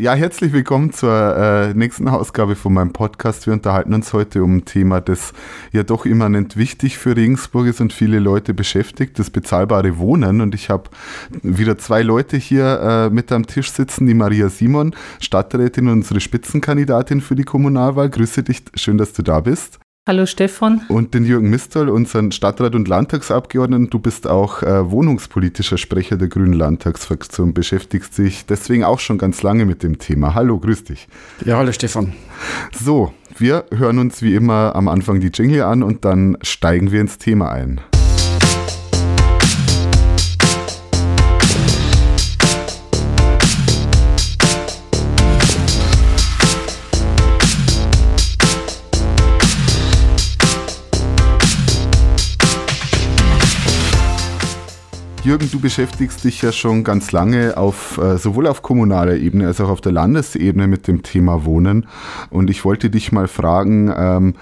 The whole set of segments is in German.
Ja, herzlich willkommen zur äh, nächsten Ausgabe von meinem Podcast. Wir unterhalten uns heute um ein Thema, das ja doch immanent wichtig für Regensburg ist und viele Leute beschäftigt, das bezahlbare Wohnen. Und ich habe wieder zwei Leute hier äh, mit am Tisch sitzen, die Maria Simon, Stadträtin und unsere Spitzenkandidatin für die Kommunalwahl. Grüße dich, schön, dass du da bist. Hallo Stefan. Und den Jürgen Mistol, unseren Stadtrat und Landtagsabgeordneten. Du bist auch äh, wohnungspolitischer Sprecher der Grünen Landtagsfraktion, beschäftigst dich deswegen auch schon ganz lange mit dem Thema. Hallo, grüß dich. Ja, hallo Stefan. So, wir hören uns wie immer am Anfang die Jingle an und dann steigen wir ins Thema ein. Jürgen, du beschäftigst dich ja schon ganz lange auf äh, sowohl auf kommunaler Ebene als auch auf der Landesebene mit dem Thema Wohnen. Und ich wollte dich mal fragen, ähm,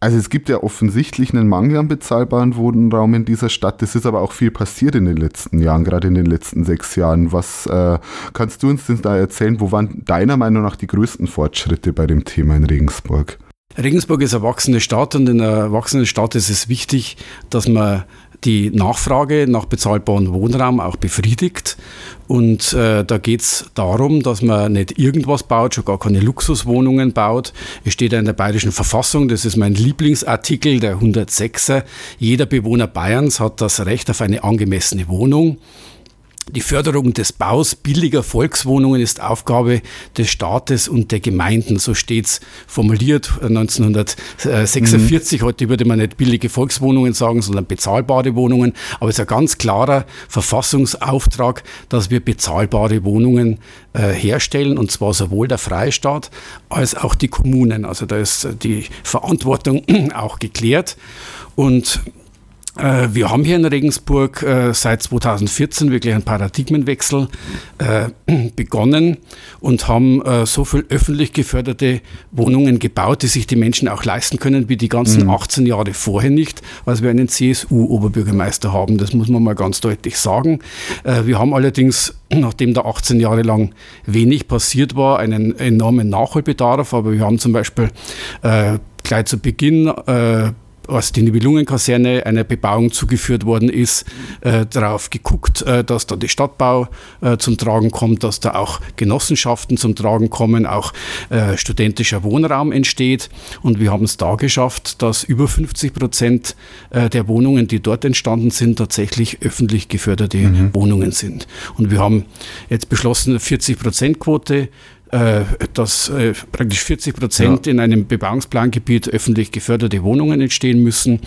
also es gibt ja offensichtlich einen Mangel an bezahlbaren Wohnraum in dieser Stadt. Es ist aber auch viel passiert in den letzten Jahren, gerade in den letzten sechs Jahren. Was äh, kannst du uns denn da erzählen? Wo waren deiner Meinung nach die größten Fortschritte bei dem Thema in Regensburg? Regensburg ist eine wachsende Stadt und in einer wachsenden Stadt ist es wichtig, dass man die Nachfrage nach bezahlbarem Wohnraum auch befriedigt. Und äh, da geht es darum, dass man nicht irgendwas baut, schon gar keine Luxuswohnungen baut. Es steht ja in der Bayerischen Verfassung, das ist mein Lieblingsartikel, der 106er. Jeder Bewohner Bayerns hat das Recht auf eine angemessene Wohnung. Die Förderung des Baus billiger Volkswohnungen ist Aufgabe des Staates und der Gemeinden. So steht es formuliert 1946. Mhm. Heute würde man nicht billige Volkswohnungen sagen, sondern bezahlbare Wohnungen. Aber es ist ein ganz klarer Verfassungsauftrag, dass wir bezahlbare Wohnungen äh, herstellen. Und zwar sowohl der Freistaat als auch die Kommunen. Also da ist die Verantwortung auch geklärt. Und äh, wir haben hier in Regensburg äh, seit 2014 wirklich einen Paradigmenwechsel äh, begonnen und haben so viel öffentlich geförderte Wohnungen gebaut, die sich die Menschen auch leisten können, wie die ganzen mhm. 18 Jahre vorher nicht, weil wir einen CSU-Oberbürgermeister haben. Das muss man mal ganz deutlich sagen. Wir haben allerdings, nachdem da 18 Jahre lang wenig passiert war, einen enormen Nachholbedarf. Aber wir haben zum Beispiel gleich zu Beginn als die Nibelungenkaserne einer Bebauung zugeführt worden ist, äh, darauf geguckt, äh, dass da die Stadtbau äh, zum Tragen kommt, dass da auch Genossenschaften zum Tragen kommen, auch äh, studentischer Wohnraum entsteht. Und wir haben es da geschafft, dass über 50 Prozent äh, der Wohnungen, die dort entstanden sind, tatsächlich öffentlich geförderte mhm. Wohnungen sind. Und wir haben jetzt beschlossen, 40 Prozent Quote dass äh, praktisch 40 Prozent ja. in einem Bebauungsplangebiet öffentlich geförderte Wohnungen entstehen müssen.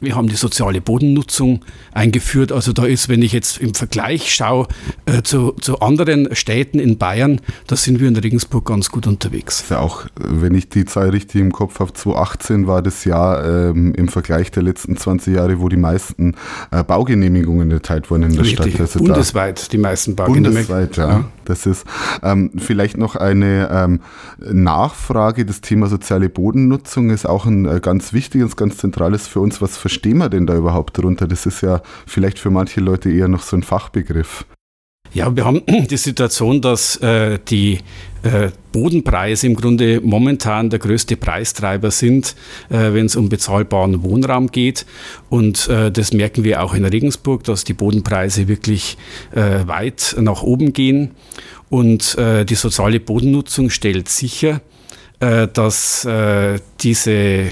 Wir haben die soziale Bodennutzung eingeführt. Also da ist, wenn ich jetzt im Vergleich schaue äh, zu, zu, anderen Städten in Bayern, da sind wir in Regensburg ganz gut unterwegs. Ja auch, wenn ich die Zahl richtig im Kopf habe, 2018 war das Jahr ähm, im Vergleich der letzten 20 Jahre, wo die meisten äh, Baugenehmigungen erteilt wurden in der richtig. Stadt. Also Bundesweit die meisten Baugenehmigungen. Bundesweit, ja. ja. Das ist ähm, vielleicht noch eine ähm, Nachfrage. Das Thema soziale Bodennutzung ist auch ein äh, ganz wichtiges, ganz zentrales für uns. Was verstehen wir denn da überhaupt drunter? Das ist ja vielleicht für manche Leute eher noch so ein Fachbegriff. Ja, wir haben die Situation, dass äh, die äh, Bodenpreise im Grunde momentan der größte Preistreiber sind, äh, wenn es um bezahlbaren Wohnraum geht. Und äh, das merken wir auch in Regensburg, dass die Bodenpreise wirklich äh, weit nach oben gehen. Und äh, die soziale Bodennutzung stellt sicher, dass diese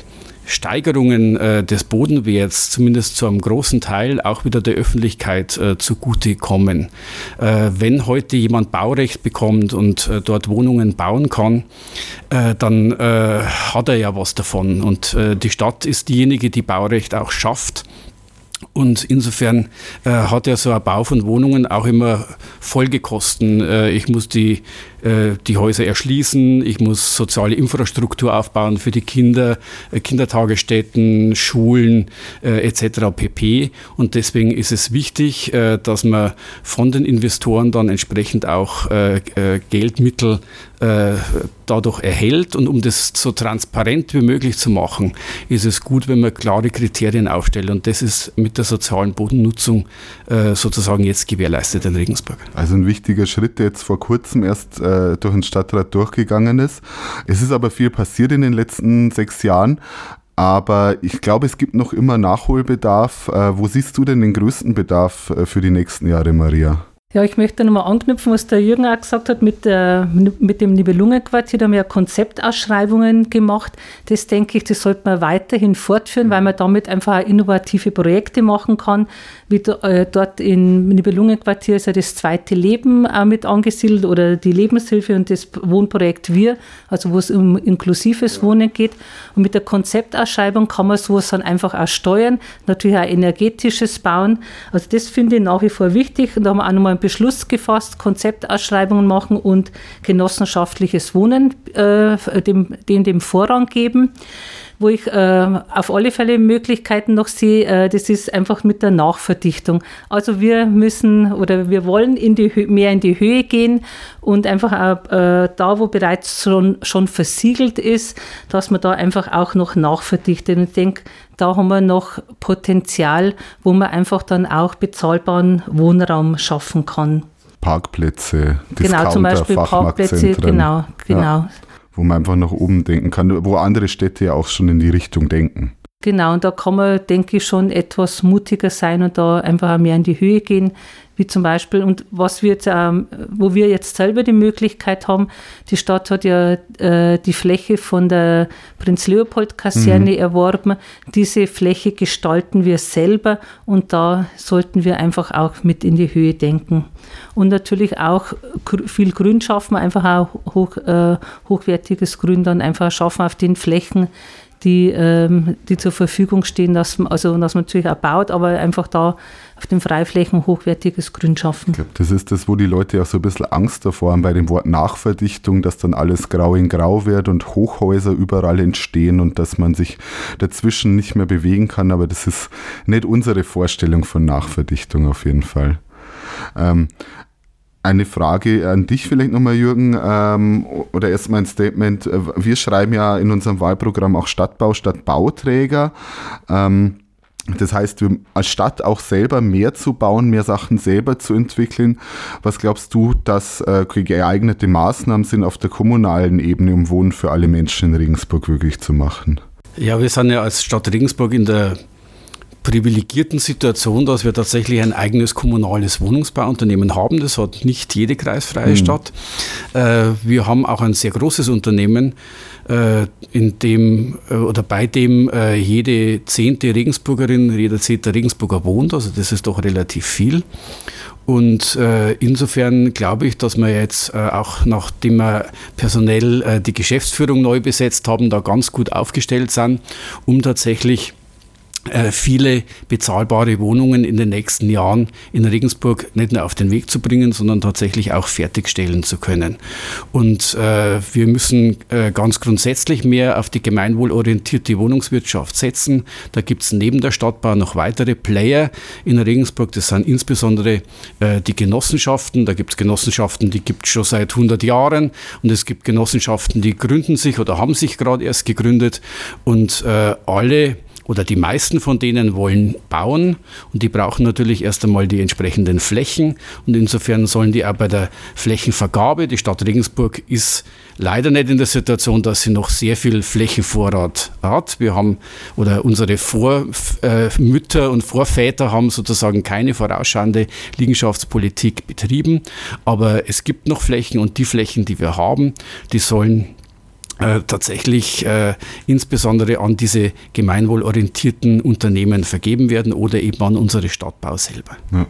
Steigerungen äh, des Bodenwerts zumindest zu einem großen Teil auch wieder der Öffentlichkeit äh, zugutekommen. Äh, wenn heute jemand Baurecht bekommt und äh, dort Wohnungen bauen kann, äh, dann äh, hat er ja was davon. Und äh, die Stadt ist diejenige, die Baurecht auch schafft. Und insofern hat ja so ein Bau von Wohnungen auch immer Folgekosten. Ich muss die die Häuser erschließen, ich muss soziale Infrastruktur aufbauen für die Kinder, äh, Kindertagesstätten, Schulen äh, etc. pp. Und deswegen ist es wichtig, dass man von den Investoren dann entsprechend auch Geldmittel äh, dadurch erhält. Und um das so transparent wie möglich zu machen, ist es gut, wenn man klare Kriterien aufstellt. Und das ist mit der sozialen Bodennutzung äh, sozusagen jetzt gewährleistet in Regensburg. Also ein wichtiger Schritt, der jetzt vor kurzem erst äh, durch den Stadtrat durchgegangen ist. Es ist aber viel passiert in den letzten sechs Jahren. Aber ich glaube, es gibt noch immer Nachholbedarf. Äh, wo siehst du denn den größten Bedarf äh, für die nächsten Jahre, Maria? Ja, ich möchte nochmal anknüpfen, was der Jürgen auch gesagt hat mit, der, mit dem Nibelungenquartier. Da haben wir ja Konzeptausschreibungen gemacht. Das denke ich, das sollte man weiterhin fortführen, weil man damit einfach innovative Projekte machen kann. Wie äh, dort im Nibelungenquartier ist ja das zweite Leben auch mit angesiedelt oder die Lebenshilfe und das Wohnprojekt Wir, also wo es um inklusives Wohnen geht. Und mit der Konzeptausschreibung kann man sowas dann einfach auch steuern, natürlich auch energetisches Bauen. Also das finde ich nach wie vor wichtig. Und da haben wir auch nochmal einen Beschluss gefasst, Konzeptausschreibungen machen und genossenschaftliches Wohnen äh, dem, dem, dem Vorrang geben. Wo ich äh, auf alle Fälle Möglichkeiten noch sehe, äh, das ist einfach mit der Nachverdichtung. Also wir müssen oder wir wollen in die mehr in die Höhe gehen und einfach auch, äh, da, wo bereits schon, schon versiegelt ist, dass man da einfach auch noch nachverdichtet. Und ich denke, da haben wir noch Potenzial, wo man einfach dann auch bezahlbaren Wohnraum schaffen kann. Parkplätze, Discounter, genau, zum Beispiel Parkplätze, genau, genau. Ja wo man einfach nach oben denken kann, wo andere Städte ja auch schon in die Richtung denken. Genau, und da kann man, denke ich, schon etwas mutiger sein und da einfach mehr in die Höhe gehen wie zum Beispiel, und was wir jetzt, ähm, wo wir jetzt selber die Möglichkeit haben, die Stadt hat ja äh, die Fläche von der Prinz-Leopold-Kaserne mhm. erworben. Diese Fläche gestalten wir selber und da sollten wir einfach auch mit in die Höhe denken. Und natürlich auch viel Grün schaffen, einfach auch hoch, äh, hochwertiges Grün dann einfach schaffen auf den Flächen, die, ähm, die zur Verfügung stehen, dass man, also dass man natürlich auch baut, aber einfach da auf den Freiflächen hochwertiges Grün schaffen. Ich glaube, das ist das, wo die Leute auch so ein bisschen Angst davor haben bei dem Wort Nachverdichtung, dass dann alles grau in grau wird und Hochhäuser überall entstehen und dass man sich dazwischen nicht mehr bewegen kann. Aber das ist nicht unsere Vorstellung von Nachverdichtung auf jeden Fall. Ähm, eine Frage an dich vielleicht nochmal, Jürgen, ähm, oder erstmal ein Statement. Wir schreiben ja in unserem Wahlprogramm auch Stadtbau statt Bauträger. Ähm, das heißt, als Stadt auch selber mehr zu bauen, mehr Sachen selber zu entwickeln. Was glaubst du, dass äh, geeignete Maßnahmen sind auf der kommunalen Ebene, um Wohnen für alle Menschen in Regensburg wirklich zu machen? Ja, wir sind ja als Stadt Regensburg in der privilegierten Situation, dass wir tatsächlich ein eigenes kommunales Wohnungsbauunternehmen haben. Das hat nicht jede kreisfreie mhm. Stadt. Äh, wir haben auch ein sehr großes Unternehmen, äh, in dem äh, oder bei dem jede zehnte Regensburgerin, jeder zehnte Regensburger wohnt. Also das ist doch relativ viel. Und äh, insofern glaube ich, dass wir jetzt äh, auch nachdem wir personell äh, die Geschäftsführung neu besetzt haben, da ganz gut aufgestellt sind, um tatsächlich äh, viele bezahlbare Wohnungen in den nächsten Jahren in Regensburg nicht nur auf den Weg zu bringen, sondern tatsächlich auch fertigstellen zu können. Und äh, wir müssen äh, ganz grundsätzlich mehr auf die gemeinwohlorientierte Wohnungswirtschaft setzen. Da gibt es neben der Stadtbau noch weitere Player in Regensburg. Das sind insbesondere äh, die Genossenschaften. Da gibt es Genossenschaften, die gibt es schon seit 100 Jahren. Und es gibt Genossenschaften, die gründen sich oder haben sich gerade erst gegründet. Und äh, alle oder die meisten von denen wollen bauen und die brauchen natürlich erst einmal die entsprechenden Flächen und insofern sollen die auch bei der Flächenvergabe, die Stadt Regensburg ist leider nicht in der Situation, dass sie noch sehr viel Flächenvorrat hat. Wir haben oder unsere Vormütter äh, und Vorväter haben sozusagen keine vorausschauende Liegenschaftspolitik betrieben, aber es gibt noch Flächen und die Flächen, die wir haben, die sollen äh, tatsächlich äh, insbesondere an diese gemeinwohlorientierten Unternehmen vergeben werden oder eben an unsere Stadtbau selber. Ja.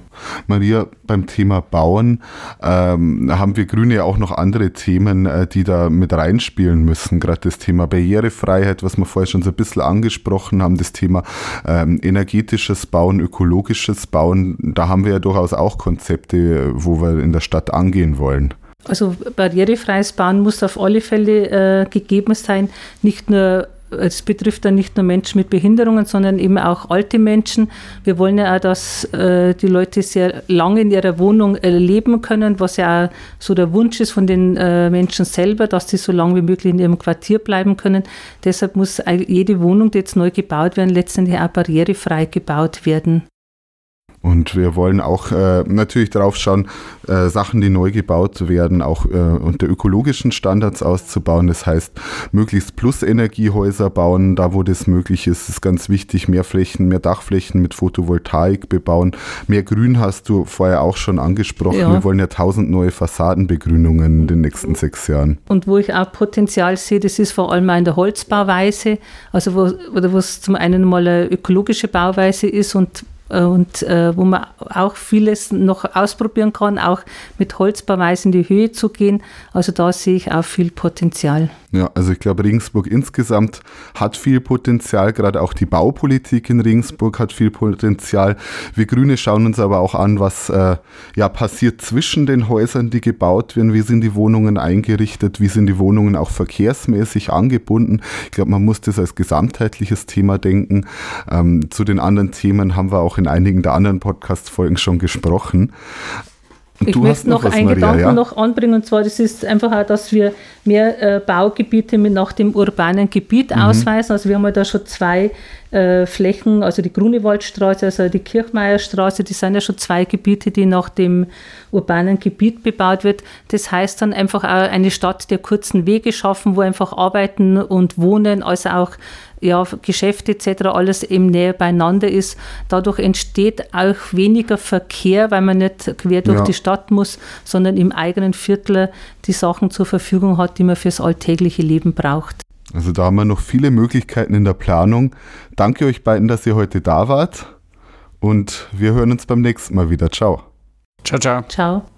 Maria, beim Thema Bauen ähm, haben wir Grüne auch noch andere Themen, äh, die da mit reinspielen müssen. Gerade das Thema Barrierefreiheit, was wir vorher schon so ein bisschen angesprochen haben, das Thema ähm, energetisches Bauen, ökologisches Bauen. Da haben wir ja durchaus auch Konzepte, wo wir in der Stadt angehen wollen. Also barrierefreies Bauen muss auf alle Fälle äh, gegeben sein, nicht nur es betrifft dann nicht nur Menschen mit Behinderungen, sondern eben auch alte Menschen. Wir wollen ja auch, dass äh, die Leute sehr lange in ihrer Wohnung äh, leben können, was ja auch so der Wunsch ist von den äh, Menschen selber, dass sie so lange wie möglich in ihrem Quartier bleiben können. Deshalb muss jede Wohnung, die jetzt neu gebaut werden, letztendlich auch barrierefrei gebaut werden. Und wir wollen auch äh, natürlich darauf schauen, äh, Sachen, die neu gebaut werden, auch äh, unter ökologischen Standards auszubauen. Das heißt, möglichst Plus-Energiehäuser bauen, da wo das möglich ist, ist ganz wichtig. Mehr Flächen, mehr Dachflächen mit Photovoltaik bebauen. Mehr Grün hast du vorher auch schon angesprochen. Ja. Wir wollen ja tausend neue Fassadenbegrünungen in den nächsten sechs Jahren. Und wo ich auch Potenzial sehe, das ist vor allem in der Holzbauweise, also wo, oder wo es zum einen mal eine ökologische Bauweise ist und und äh, wo man auch vieles noch ausprobieren kann, auch mit Holzbauweise in die Höhe zu gehen. Also da sehe ich auch viel Potenzial. Ja, also ich glaube, Regensburg insgesamt hat viel Potenzial, gerade auch die Baupolitik in Regensburg hat viel Potenzial. Wir Grüne schauen uns aber auch an, was äh, ja passiert zwischen den Häusern, die gebaut werden, wie sind die Wohnungen eingerichtet, wie sind die Wohnungen auch verkehrsmäßig angebunden. Ich glaube, man muss das als gesamtheitliches Thema denken. Ähm, zu den anderen Themen haben wir auch in einigen der anderen Podcast-Folgen schon gesprochen. Und ich möchte noch, noch einen Maria, Gedanken ja? noch anbringen, und zwar, das ist einfach auch, dass wir mehr äh, Baugebiete mit nach dem urbanen Gebiet mhm. ausweisen. Also wir haben ja da schon zwei äh, Flächen, also die Grunewaldstraße, also die Kirchmeierstraße, die sind ja schon zwei Gebiete, die nach dem urbanen Gebiet bebaut wird. Das heißt dann einfach auch eine Stadt der kurzen Wege schaffen, wo einfach Arbeiten und Wohnen, also auch ja, Geschäfte etc. alles eben näher beieinander ist. Dadurch entsteht auch weniger Verkehr, weil man nicht quer durch ja. die Stadt muss, sondern im eigenen Viertel die Sachen zur Verfügung hat, die man fürs alltägliche Leben braucht. Also da haben wir noch viele Möglichkeiten in der Planung. Danke euch beiden, dass ihr heute da wart und wir hören uns beim nächsten Mal wieder. Ciao. Ciao, ciao. Ciao.